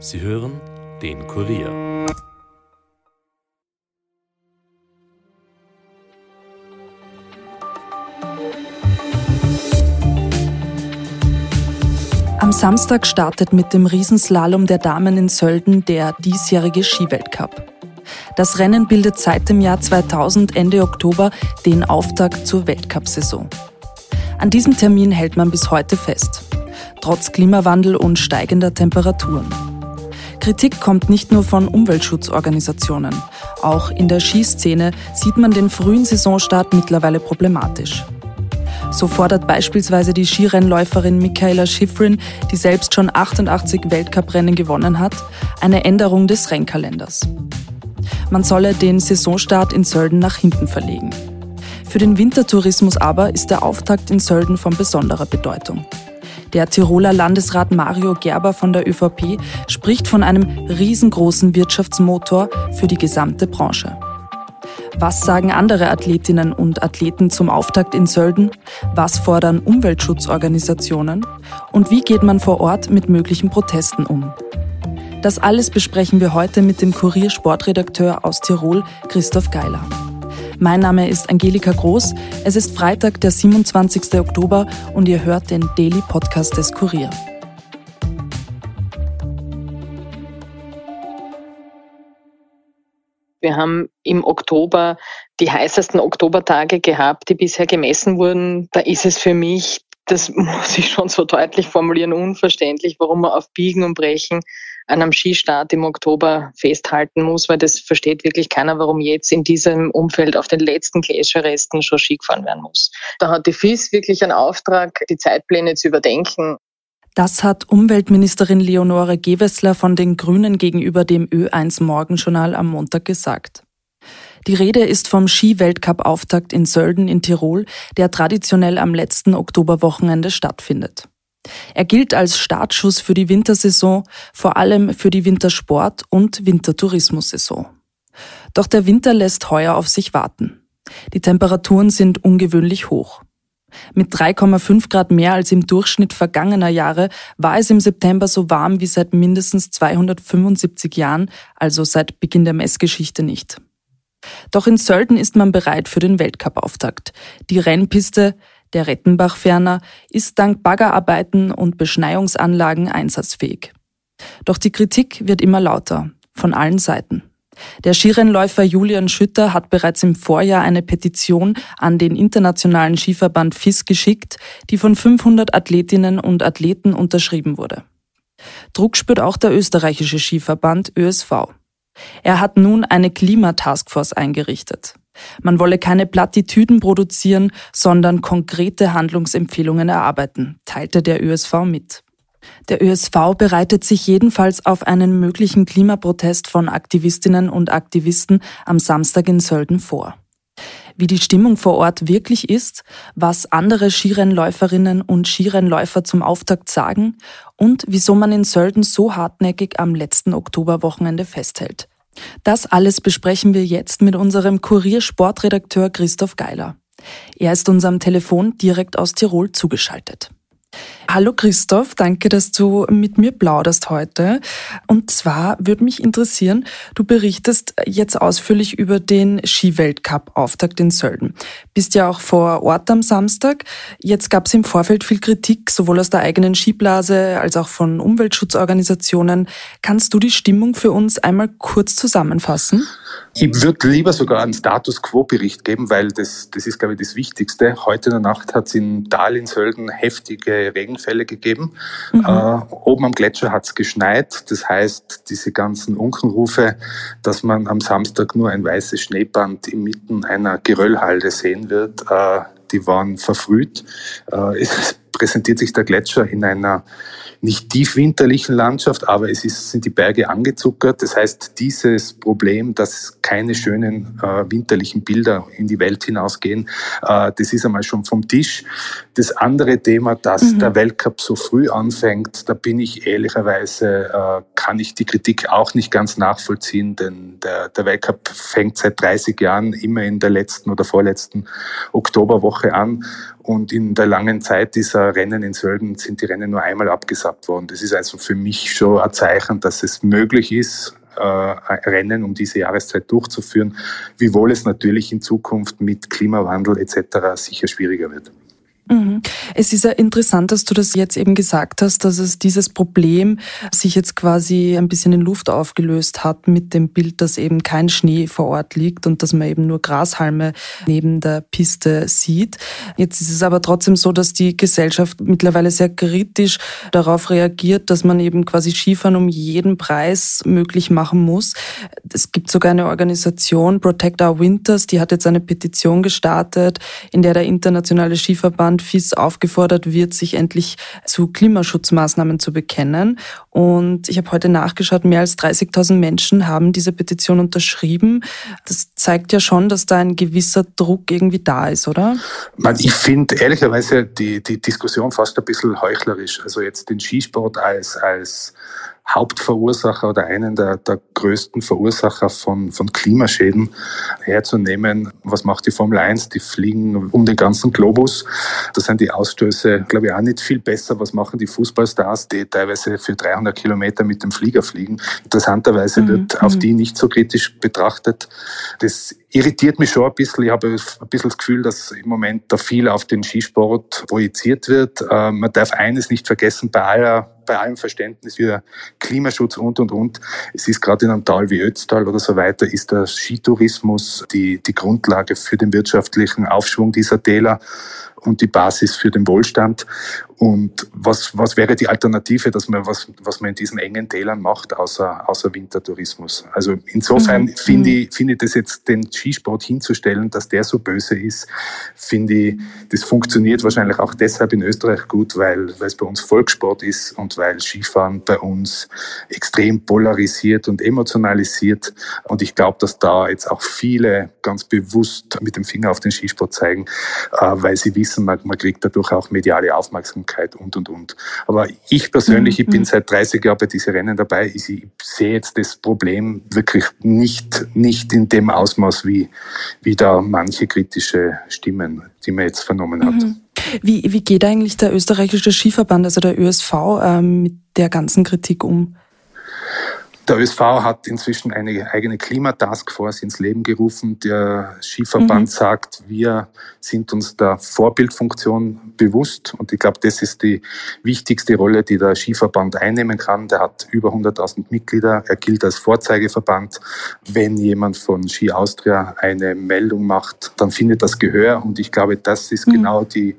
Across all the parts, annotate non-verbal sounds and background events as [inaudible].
Sie hören den Kurier. Am Samstag startet mit dem Riesenslalom der Damen in Sölden der diesjährige Skiweltcup. Das Rennen bildet seit dem Jahr 2000 Ende Oktober den Auftakt zur Weltcup-Saison. An diesem Termin hält man bis heute fest, trotz Klimawandel und steigender Temperaturen. Kritik kommt nicht nur von Umweltschutzorganisationen. Auch in der Skiszene sieht man den frühen Saisonstart mittlerweile problematisch. So fordert beispielsweise die Skirennläuferin Michaela Schifrin, die selbst schon 88 Weltcuprennen gewonnen hat, eine Änderung des Rennkalenders. Man solle den Saisonstart in Sölden nach hinten verlegen. Für den Wintertourismus aber ist der Auftakt in Sölden von besonderer Bedeutung. Der Tiroler Landesrat Mario Gerber von der ÖVP spricht von einem riesengroßen Wirtschaftsmotor für die gesamte Branche. Was sagen andere Athletinnen und Athleten zum Auftakt in Sölden? Was fordern Umweltschutzorganisationen? Und wie geht man vor Ort mit möglichen Protesten um? Das alles besprechen wir heute mit dem Kurier Sportredakteur aus Tirol, Christoph Geiler. Mein Name ist Angelika Groß. Es ist Freitag, der 27. Oktober und ihr hört den Daily Podcast des Kurier. Wir haben im Oktober die heißesten Oktobertage gehabt, die bisher gemessen wurden. Da ist es für mich, das [laughs] muss ich schon so deutlich formulieren, unverständlich, warum man auf Biegen und Brechen an einem Skistart im Oktober festhalten muss, weil das versteht wirklich keiner, warum jetzt in diesem Umfeld auf den letzten Gletscherresten schon Ski gefahren werden muss. Da hat die FIS wirklich einen Auftrag, die Zeitpläne zu überdenken. Das hat Umweltministerin Leonore Gewessler von den Grünen gegenüber dem Ö1 Morgenjournal am Montag gesagt. Die Rede ist vom Ski-Weltcup-Auftakt in Sölden in Tirol, der traditionell am letzten Oktoberwochenende stattfindet. Er gilt als Startschuss für die Wintersaison, vor allem für die Wintersport- und Wintertourismussaison. Doch der Winter lässt heuer auf sich warten. Die Temperaturen sind ungewöhnlich hoch. Mit 3,5 Grad mehr als im Durchschnitt vergangener Jahre war es im September so warm wie seit mindestens 275 Jahren, also seit Beginn der Messgeschichte nicht. Doch in Sölden ist man bereit für den Weltcup-Auftakt. Die Rennpiste, der Rettenbach-Ferner, ist dank Baggerarbeiten und Beschneiungsanlagen einsatzfähig. Doch die Kritik wird immer lauter, von allen Seiten. Der Skirennläufer Julian Schütter hat bereits im Vorjahr eine Petition an den internationalen Skiverband FIS geschickt, die von 500 Athletinnen und Athleten unterschrieben wurde. Druck spürt auch der österreichische Skiverband ÖSV. Er hat nun eine Klimataskforce eingerichtet. Man wolle keine Plattitüden produzieren, sondern konkrete Handlungsempfehlungen erarbeiten, teilte der ÖSV mit. Der ÖSV bereitet sich jedenfalls auf einen möglichen Klimaprotest von Aktivistinnen und Aktivisten am Samstag in Sölden vor. Wie die Stimmung vor Ort wirklich ist, was andere Skirennläuferinnen und Skirennläufer zum Auftakt sagen und wieso man in Sölden so hartnäckig am letzten Oktoberwochenende festhält. Das alles besprechen wir jetzt mit unserem Kurier-Sportredakteur Christoph Geiler. Er ist uns am Telefon direkt aus Tirol zugeschaltet. Hallo Christoph, danke, dass du mit mir plauderst heute. Und zwar würde mich interessieren, du berichtest jetzt ausführlich über den Skiweltcup-Auftakt in Sölden. Bist ja auch vor Ort am Samstag. Jetzt gab es im Vorfeld viel Kritik, sowohl aus der eigenen Skiblase als auch von Umweltschutzorganisationen. Kannst du die Stimmung für uns einmal kurz zusammenfassen? Ich würde lieber sogar einen Status Quo-Bericht geben, weil das, das ist, glaube ich, das Wichtigste. Heute in der Nacht hat es in Tal in Sölden heftige Regenfälle gegeben. Mhm. Äh, oben am Gletscher hat es geschneit. Das heißt, diese ganzen Unkenrufe, dass man am Samstag nur ein weißes Schneeband inmitten einer Geröllhalde sehen wird, äh, die waren verfrüht. Äh, [laughs] präsentiert sich der Gletscher in einer nicht tiefwinterlichen Landschaft, aber es ist, sind die Berge angezuckert. Das heißt, dieses Problem, dass keine schönen äh, winterlichen Bilder in die Welt hinausgehen, äh, das ist einmal schon vom Tisch. Das andere Thema, dass mhm. der Weltcup so früh anfängt, da bin ich ehrlicherweise, äh, kann ich die Kritik auch nicht ganz nachvollziehen, denn der, der Weltcup fängt seit 30 Jahren immer in der letzten oder vorletzten Oktoberwoche an. Und in der langen Zeit dieser Rennen in Sölden sind die Rennen nur einmal abgesagt worden. Das ist also für mich schon ein Zeichen, dass es möglich ist, äh, Rennen um diese Jahreszeit durchzuführen, wiewohl es natürlich in Zukunft mit Klimawandel etc. sicher schwieriger wird. Mhm. Es ist ja interessant, dass du das jetzt eben gesagt hast, dass es dieses Problem sich jetzt quasi ein bisschen in Luft aufgelöst hat mit dem Bild, dass eben kein Schnee vor Ort liegt und dass man eben nur Grashalme neben der Piste sieht. Jetzt ist es aber trotzdem so, dass die Gesellschaft mittlerweile sehr kritisch darauf reagiert, dass man eben quasi Skifahren um jeden Preis möglich machen muss. Es gibt sogar eine Organisation, Protect Our Winters, die hat jetzt eine Petition gestartet, in der der internationale Skiverband und FIS aufgefordert wird, sich endlich zu Klimaschutzmaßnahmen zu bekennen. Und ich habe heute nachgeschaut, mehr als 30.000 Menschen haben diese Petition unterschrieben. Das zeigt ja schon, dass da ein gewisser Druck irgendwie da ist, oder? Ich finde ehrlicherweise die, die Diskussion fast ein bisschen heuchlerisch. Also jetzt den Skisport als, als Hauptverursacher oder einen der, der größten Verursacher von, von Klimaschäden herzunehmen. Was macht die Formel 1? Die fliegen um den ganzen Globus. Da sind die Ausstöße, glaube ich, auch nicht viel besser. Was machen die Fußballstars, die teilweise für 300 Kilometer mit dem Flieger fliegen? Interessanterweise mhm. wird auf mhm. die nicht so kritisch betrachtet. Das irritiert mich schon ein bisschen. Ich habe ein bisschen das Gefühl, dass im Moment da viel auf den Skisport projiziert wird. Äh, man darf eines nicht vergessen, bei aller bei allem Verständnis für Klimaschutz und, und, und. Es ist gerade in einem Tal wie Ötztal oder so weiter, ist der Skitourismus die, die Grundlage für den wirtschaftlichen Aufschwung dieser Täler und die Basis für den Wohlstand. Und was, was wäre die Alternative, dass man, was, was man in diesen engen Tälern macht, außer, außer Wintertourismus? Also insofern mhm. finde ich, finde ich das jetzt, den Skisport hinzustellen, dass der so böse ist, finde ich, das funktioniert wahrscheinlich auch deshalb in Österreich gut, weil, weil es bei uns Volkssport ist und weil Skifahren bei uns extrem polarisiert und emotionalisiert. Und ich glaube, dass da jetzt auch viele ganz bewusst mit dem Finger auf den Skisport zeigen, äh, weil sie wissen, man, man kriegt dadurch auch mediale Aufmerksamkeit Aufmerksamkeit und, und, und. Aber ich persönlich, ich bin mhm. seit 30 Jahren bei diesen Rennen dabei. Ich, ich sehe jetzt das Problem wirklich nicht, nicht in dem Ausmaß, wie, wie da manche kritische Stimmen, die man jetzt vernommen hat. Mhm. Wie, wie geht eigentlich der österreichische Skiverband, also der ÖSV, ähm, mit der ganzen Kritik um? Der ÖSV hat inzwischen eine eigene Klimataskforce ins Leben gerufen. Der Skiverband mhm. sagt, wir sind uns der Vorbildfunktion bewusst. Und ich glaube, das ist die wichtigste Rolle, die der Skiverband einnehmen kann. Der hat über 100.000 Mitglieder. Er gilt als Vorzeigeverband. Wenn jemand von Ski Austria eine Meldung macht, dann findet das Gehör. Und ich glaube, das ist mhm. genau die,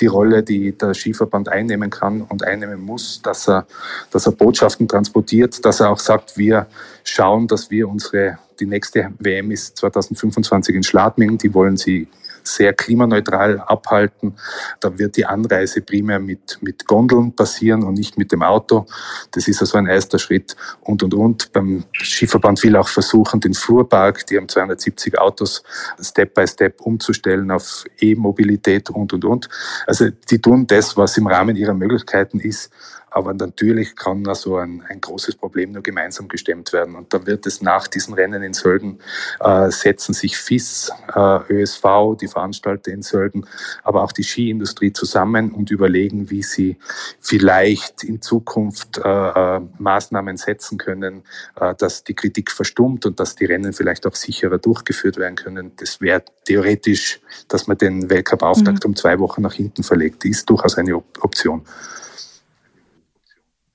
die Rolle, die der Skiverband einnehmen kann und einnehmen muss, dass er, dass er Botschaften transportiert, dass er auch sagt, wir schauen, dass wir unsere, die nächste WM ist 2025 in Schladming, die wollen sie sehr klimaneutral abhalten. Da wird die Anreise primär mit, mit Gondeln passieren und nicht mit dem Auto. Das ist also ein erster Schritt und, und, und. Beim Skiverband will auch versuchen, den Fuhrpark, die haben 270 Autos, Step by Step umzustellen auf E-Mobilität und, und, und. Also die tun das, was im Rahmen ihrer Möglichkeiten ist. Aber natürlich kann so ein, ein großes Problem nur gemeinsam gestemmt werden. Und da wird es nach diesen Rennen in Sölden, äh, setzen sich FIS, äh, ÖSV, die Veranstalter in Sölden, aber auch die Skiindustrie zusammen und überlegen, wie sie vielleicht in Zukunft äh, äh, Maßnahmen setzen können, äh, dass die Kritik verstummt und dass die Rennen vielleicht auch sicherer durchgeführt werden können. Das wäre theoretisch, dass man den Weltcup-Auftakt mhm. um zwei Wochen nach hinten verlegt. ist durchaus eine Option.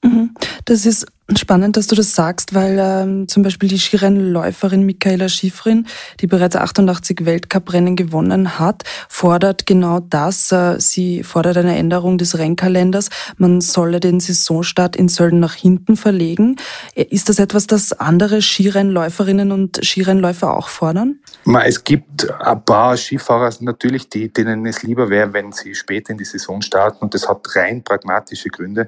Mhm. Das ist spannend, dass du das sagst, weil ähm, zum Beispiel die Skirennläuferin Michaela Schifrin, die bereits 88 Weltcuprennen gewonnen hat, fordert genau das. Äh, sie fordert eine Änderung des Rennkalenders. Man solle den Saisonstart in Sölden nach hinten verlegen. Ist das etwas, das andere Skirennläuferinnen und Skirennläufer auch fordern? Es gibt ein paar Skifahrer natürlich, die, denen es lieber wäre, wenn sie später in die Saison starten. Und das hat rein pragmatische Gründe.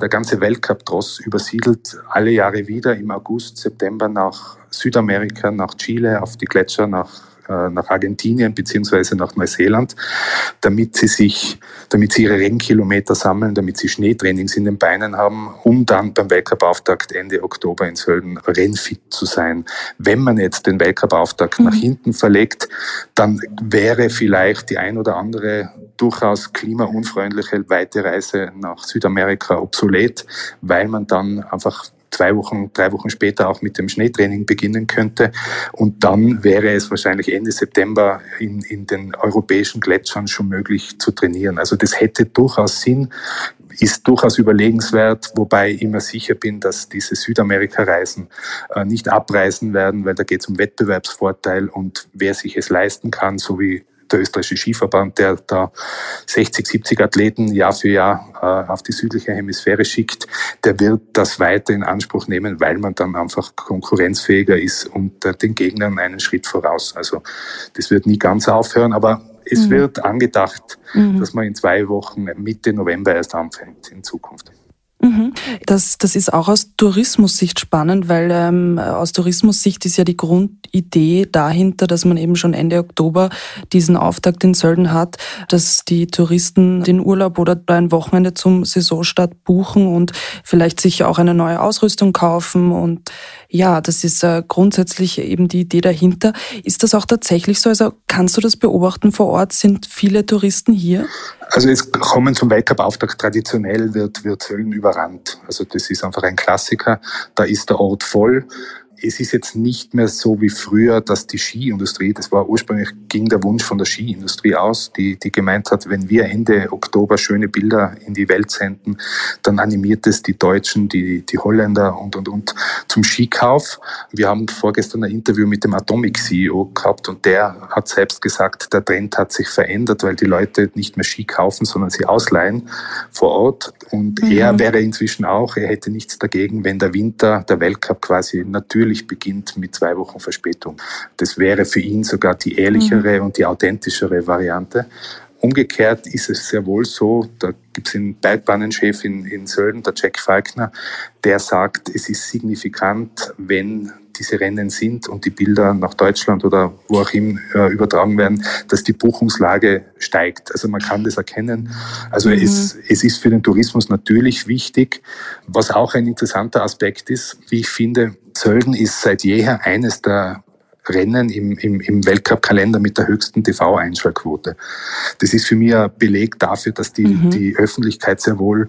Der ganze Weltcup-Tross übersiedelt alle Jahre wieder im August, September nach Südamerika, nach Chile, auf die Gletscher, nach nach Argentinien beziehungsweise nach Neuseeland, damit sie sich, damit sie ihre Rennkilometer sammeln, damit sie Schneetrainings in den Beinen haben, um dann beim Weltcupauftakt Ende Oktober in Sölden rennfit zu sein. Wenn man jetzt den Weltcupauftakt mhm. nach hinten verlegt, dann wäre vielleicht die ein oder andere durchaus klimaunfreundliche weite Reise nach Südamerika obsolet, weil man dann einfach zwei Wochen, drei Wochen später auch mit dem Schneetraining beginnen könnte. Und dann wäre es wahrscheinlich Ende September in, in den europäischen Gletschern schon möglich zu trainieren. Also das hätte durchaus Sinn, ist durchaus überlegenswert, wobei ich immer sicher bin, dass diese Südamerika-Reisen äh, nicht abreisen werden, weil da geht es um Wettbewerbsvorteil und wer sich es leisten kann, so wie der österreichische Skiverband, der da 60, 70 Athleten Jahr für Jahr äh, auf die südliche Hemisphäre schickt, der wird das weiter in Anspruch nehmen, weil man dann einfach konkurrenzfähiger ist und äh, den Gegnern einen Schritt voraus. Also das wird nie ganz aufhören, aber es mhm. wird angedacht, mhm. dass man in zwei Wochen Mitte November erst anfängt in Zukunft. Mhm. Das, das ist auch aus Tourismussicht spannend, weil ähm, aus Tourismussicht ist ja die Grundidee dahinter, dass man eben schon Ende Oktober diesen Auftakt in Sölden hat, dass die Touristen den Urlaub oder ein Wochenende zum Saisonstart buchen und vielleicht sich auch eine neue Ausrüstung kaufen und ja, das ist äh, grundsätzlich eben die Idee dahinter. Ist das auch tatsächlich so? Also kannst du das beobachten vor Ort? Sind viele Touristen hier? Also es kommen zum Weltcup-Auftakt traditionell wird, wird Sölden überrannt. Also das ist einfach ein Klassiker. Da ist der Ort voll es ist jetzt nicht mehr so wie früher, dass die Skiindustrie, das war ursprünglich, ging der Wunsch von der Skiindustrie aus, die, die gemeint hat, wenn wir Ende Oktober schöne Bilder in die Welt senden, dann animiert es die Deutschen, die, die Holländer und, und, und zum Skikauf. Wir haben vorgestern ein Interview mit dem Atomic CEO gehabt und der hat selbst gesagt, der Trend hat sich verändert, weil die Leute nicht mehr Ski kaufen, sondern sie ausleihen vor Ort. Und mhm. er wäre inzwischen auch, er hätte nichts dagegen, wenn der Winter, der Weltcup quasi natürlich natürlich beginnt mit zwei Wochen Verspätung. Das wäre für ihn sogar die ehrlichere mhm. und die authentischere Variante. Umgekehrt ist es sehr wohl so, da gibt es einen Bergbahnenchef in, in Sölden, der Jack Falkner, der sagt, es ist signifikant, wenn diese Rennen sind und die Bilder nach Deutschland oder wo auch immer äh, übertragen werden, dass die Buchungslage steigt. Also man kann das erkennen. Also mhm. es, es ist für den Tourismus natürlich wichtig. Was auch ein interessanter Aspekt ist, wie ich finde, Sölden ist seit jeher eines der Rennen im, im, im Weltcup-Kalender mit der höchsten TV-Einschaltquote. Das ist für mich ein Beleg dafür, dass die, mhm. die Öffentlichkeit sehr wohl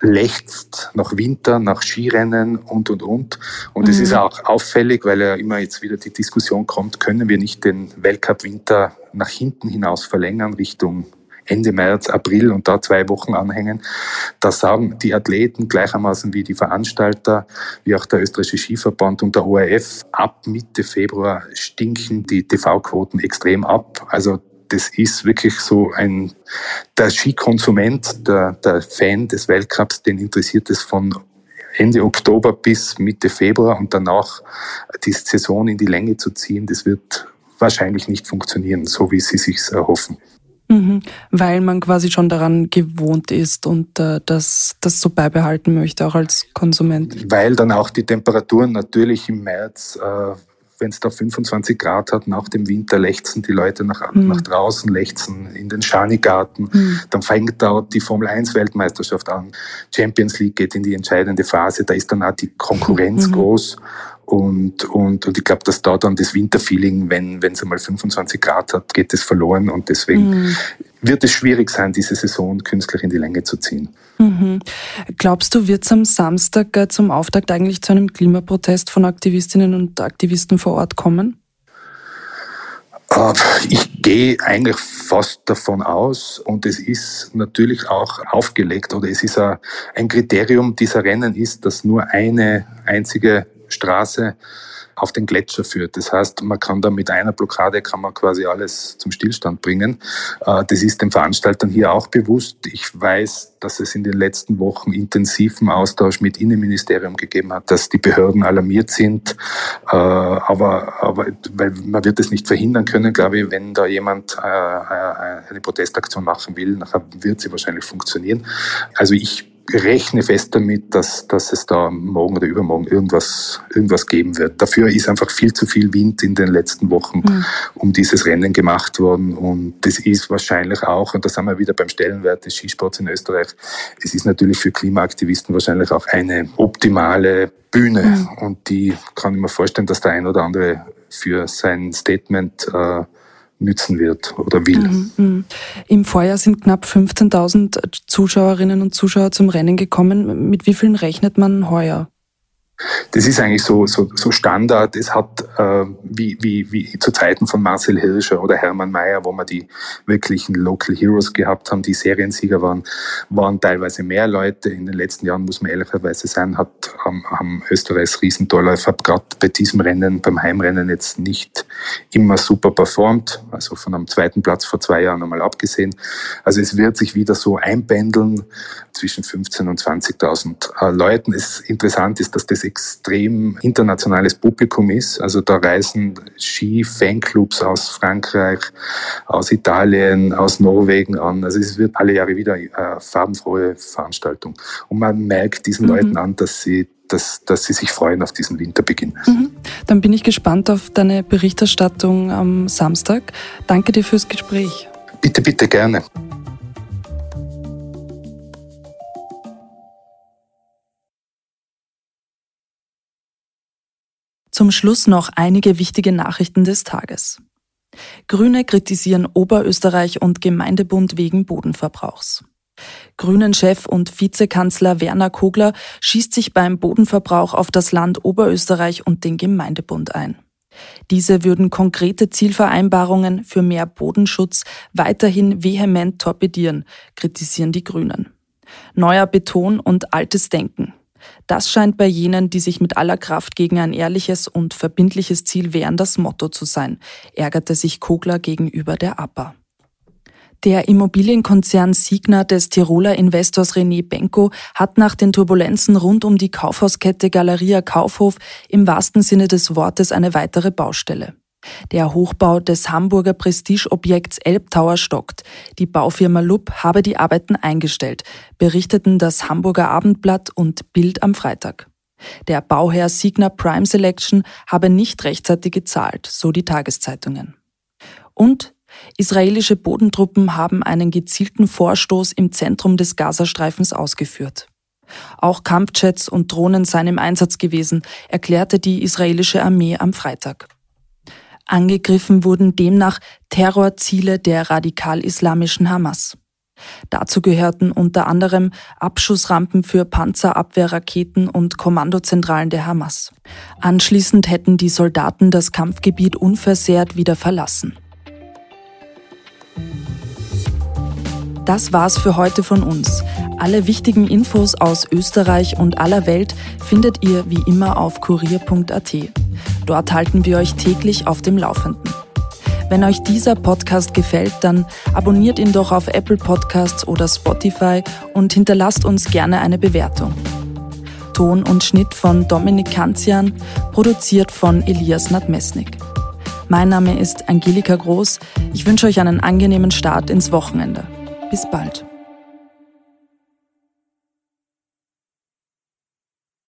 lechzt nach Winter, nach Skirennen und, und, und. Und es mhm. ist auch auffällig, weil ja immer jetzt wieder die Diskussion kommt, können wir nicht den Weltcup-Winter nach hinten hinaus verlängern Richtung Ende März, April und da zwei Wochen anhängen. Da sagen die Athleten gleichermaßen wie die Veranstalter, wie auch der österreichische Skiverband und der ORF, ab Mitte Februar stinken die TV-Quoten extrem ab. Also das ist wirklich so ein, der Skikonsument, der, der Fan des Weltcups, den interessiert es von Ende Oktober bis Mitte Februar und danach die Saison in die Länge zu ziehen, das wird wahrscheinlich nicht funktionieren, so wie sie sich erhoffen. Mhm, weil man quasi schon daran gewohnt ist und äh, das, das so beibehalten möchte, auch als Konsument. Weil dann auch die Temperaturen natürlich im März, äh, wenn es da 25 Grad hat, nach dem Winter lechzen die Leute nach, mhm. nach draußen, lechzen in den Schanigarten. Mhm. Dann fängt da die Formel 1 Weltmeisterschaft an. Champions League geht in die entscheidende Phase. Da ist dann auch die Konkurrenz mhm. groß. Und, und, und ich glaube, dass da dann das Winterfeeling, wenn es einmal 25 Grad hat, geht es verloren. Und deswegen mhm. wird es schwierig sein, diese Saison künstlich in die Länge zu ziehen. Mhm. Glaubst du, wird es am Samstag äh, zum Auftakt eigentlich zu einem Klimaprotest von Aktivistinnen und Aktivisten vor Ort kommen? Äh, ich gehe eigentlich fast davon aus und es ist natürlich auch aufgelegt oder es ist ein Kriterium dieser Rennen ist, dass nur eine einzige Straße auf den Gletscher führt. Das heißt, man kann da mit einer Blockade kann man quasi alles zum Stillstand bringen. Äh, das ist den Veranstaltern hier auch bewusst. Ich weiß, dass es in den letzten Wochen intensiven Austausch mit Innenministerium gegeben hat, dass die Behörden alarmiert sind. Äh, aber, aber weil man wird es nicht verhindern können, glaube ich, wenn da jemand äh, eine Protestaktion machen will, nachher wird sie wahrscheinlich funktionieren. Also ich rechne fest damit, dass, dass es da morgen oder übermorgen irgendwas, irgendwas geben wird. Dafür ist einfach viel zu viel Wind in den letzten Wochen mhm. um dieses Rennen gemacht worden. Und das ist wahrscheinlich auch, und da sind wir wieder beim Stellenwert des Skisports in Österreich, es ist natürlich für Klimaaktivisten wahrscheinlich auch eine optimale Bühne. Mhm. Und die kann ich mir vorstellen, dass der ein oder andere für sein Statement äh, nützen wird oder will. Mhm, mhm. Im Vorjahr sind knapp 15.000 Zuschauerinnen und Zuschauer zum Rennen gekommen. Mit wie vielen rechnet man heuer? Das ist eigentlich so, so, so Standard. Es hat, äh, wie, wie, wie zu Zeiten von Marcel Hirscher oder Hermann Mayer, wo wir die wirklichen Local Heroes gehabt haben, die Seriensieger waren, waren teilweise mehr Leute. In den letzten Jahren, muss man ehrlicherweise sagen, hat, haben, haben Österreichs Riesendorläufer gerade bei diesem Rennen, beim Heimrennen jetzt nicht immer super performt. Also von einem zweiten Platz vor zwei Jahren einmal abgesehen. Also es wird sich wieder so einpendeln zwischen 15.000 und 20.000 äh, Leuten. Es interessant ist, dass das extrem internationales Publikum ist. Also da reisen Ski-Fanclubs aus Frankreich, aus Italien, aus Norwegen an. Also es wird alle Jahre wieder eine farbenfrohe Veranstaltung. Und man merkt diesen mhm. Leuten an, dass sie dass, dass sie sich freuen auf diesen Winterbeginn. Mhm. Dann bin ich gespannt auf deine Berichterstattung am Samstag. Danke dir fürs Gespräch. Bitte, bitte gerne. Zum Schluss noch einige wichtige Nachrichten des Tages. Grüne kritisieren Oberösterreich und Gemeindebund wegen Bodenverbrauchs. Grünen-Chef und Vizekanzler Werner Kogler schießt sich beim Bodenverbrauch auf das Land Oberösterreich und den Gemeindebund ein. Diese würden konkrete Zielvereinbarungen für mehr Bodenschutz weiterhin vehement torpedieren, kritisieren die Grünen. Neuer Beton und altes Denken. Das scheint bei jenen, die sich mit aller Kraft gegen ein ehrliches und verbindliches Ziel wehren, das Motto zu sein, ärgerte sich Kogler gegenüber der APA. Der Immobilienkonzern Signa des Tiroler Investors René Benko hat nach den Turbulenzen rund um die Kaufhauskette Galeria Kaufhof im wahrsten Sinne des Wortes eine weitere Baustelle. Der Hochbau des Hamburger Prestigeobjekts Elbtower stockt. Die Baufirma Lupp habe die Arbeiten eingestellt, berichteten das Hamburger Abendblatt und Bild am Freitag. Der Bauherr Signa Prime Selection habe nicht rechtzeitig gezahlt, so die Tageszeitungen. Und israelische Bodentruppen haben einen gezielten Vorstoß im Zentrum des Gazastreifens ausgeführt. Auch Kampfjets und Drohnen seien im Einsatz gewesen, erklärte die israelische Armee am Freitag. Angegriffen wurden demnach Terrorziele der radikal-islamischen Hamas. Dazu gehörten unter anderem Abschussrampen für Panzerabwehrraketen und Kommandozentralen der Hamas. Anschließend hätten die Soldaten das Kampfgebiet unversehrt wieder verlassen. Das war's für heute von uns. Alle wichtigen Infos aus Österreich und aller Welt findet ihr wie immer auf kurier.at. Dort halten wir euch täglich auf dem Laufenden. Wenn euch dieser Podcast gefällt, dann abonniert ihn doch auf Apple Podcasts oder Spotify und hinterlasst uns gerne eine Bewertung. Ton und Schnitt von Dominik Kanzian, produziert von Elias Nadmesnik. Mein Name ist Angelika Groß. Ich wünsche euch einen angenehmen Start ins Wochenende. Bis bald.